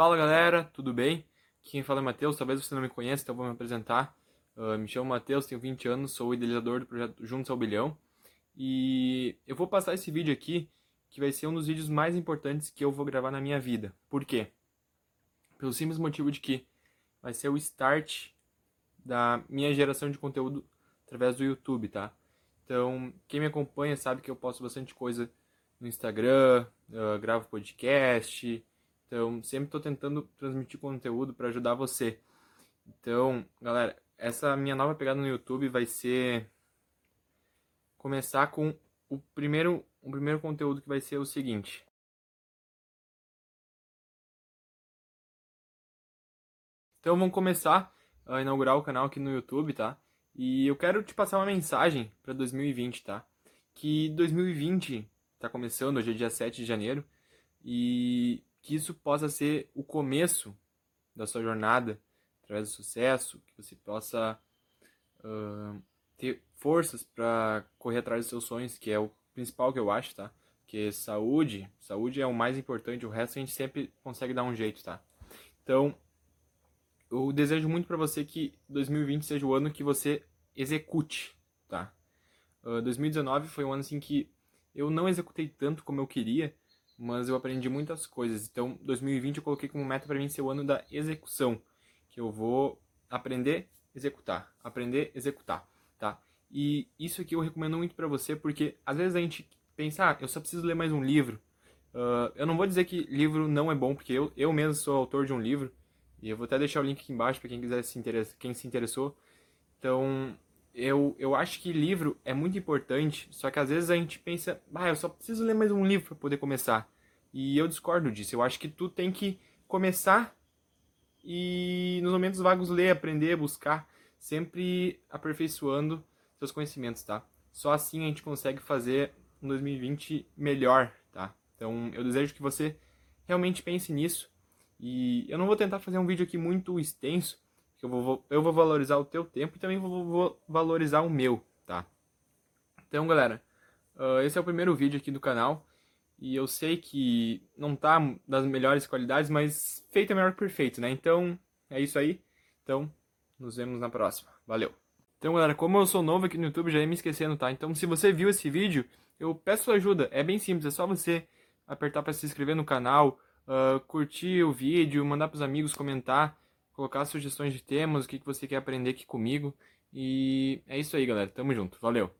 Fala galera, tudo bem? Quem fala é Matheus, talvez você não me conheça, então vou me apresentar. Uh, me chamo Matheus, tenho 20 anos, sou idealizador do projeto Juntos ao Bilhão. E eu vou passar esse vídeo aqui, que vai ser um dos vídeos mais importantes que eu vou gravar na minha vida. Por quê? Pelo simples motivo de que vai ser o start da minha geração de conteúdo através do YouTube, tá? Então, quem me acompanha sabe que eu posto bastante coisa no Instagram, uh, gravo podcast, então, sempre estou tentando transmitir conteúdo para ajudar você. Então, galera, essa minha nova pegada no YouTube vai ser começar com o primeiro, o primeiro conteúdo que vai ser o seguinte. Então, vamos começar a inaugurar o canal aqui no YouTube, tá? E eu quero te passar uma mensagem para 2020, tá? Que 2020 está começando, hoje é dia 7 de janeiro, e que isso possa ser o começo da sua jornada através do sucesso, que você possa uh, ter forças para correr atrás dos seus sonhos, que é o principal que eu acho, tá? Que saúde, saúde é o mais importante, o resto a gente sempre consegue dar um jeito, tá? Então, eu desejo muito para você que 2020 seja o ano que você execute, tá? Uh, 2019 foi um ano assim que eu não executei tanto como eu queria, mas eu aprendi muitas coisas. Então, 2020 eu coloquei como meta para mim ser o ano da execução, que eu vou aprender, executar, aprender, executar, tá? E isso aqui eu recomendo muito para você porque às vezes a gente pensa, ah, eu só preciso ler mais um livro. Uh, eu não vou dizer que livro não é bom, porque eu, eu mesmo sou autor de um livro, e eu vou até deixar o link aqui embaixo para quem quiser se interessar, quem se interessou. Então, eu, eu acho que livro é muito importante, só que às vezes a gente pensa, ah, eu só preciso ler mais um livro para poder começar. E eu discordo disso. Eu acho que tu tem que começar e nos momentos vagos ler, aprender, buscar, sempre aperfeiçoando seus conhecimentos, tá? Só assim a gente consegue fazer um 2020 melhor, tá? Então eu desejo que você realmente pense nisso. E eu não vou tentar fazer um vídeo aqui muito extenso, eu vou, eu vou valorizar o teu tempo e também vou, vou valorizar o meu, tá? Então, galera, uh, esse é o primeiro vídeo aqui do canal. E eu sei que não tá das melhores qualidades, mas feito é melhor que perfeito, né? Então, é isso aí. Então, nos vemos na próxima. Valeu! Então, galera, como eu sou novo aqui no YouTube, já ia me esquecendo, tá? Então, se você viu esse vídeo, eu peço sua ajuda. É bem simples, é só você apertar para se inscrever no canal, uh, curtir o vídeo, mandar pros amigos, comentar colocar sugestões de temas, o que, que você quer aprender aqui comigo. E é isso aí, galera. Tamo junto. Valeu!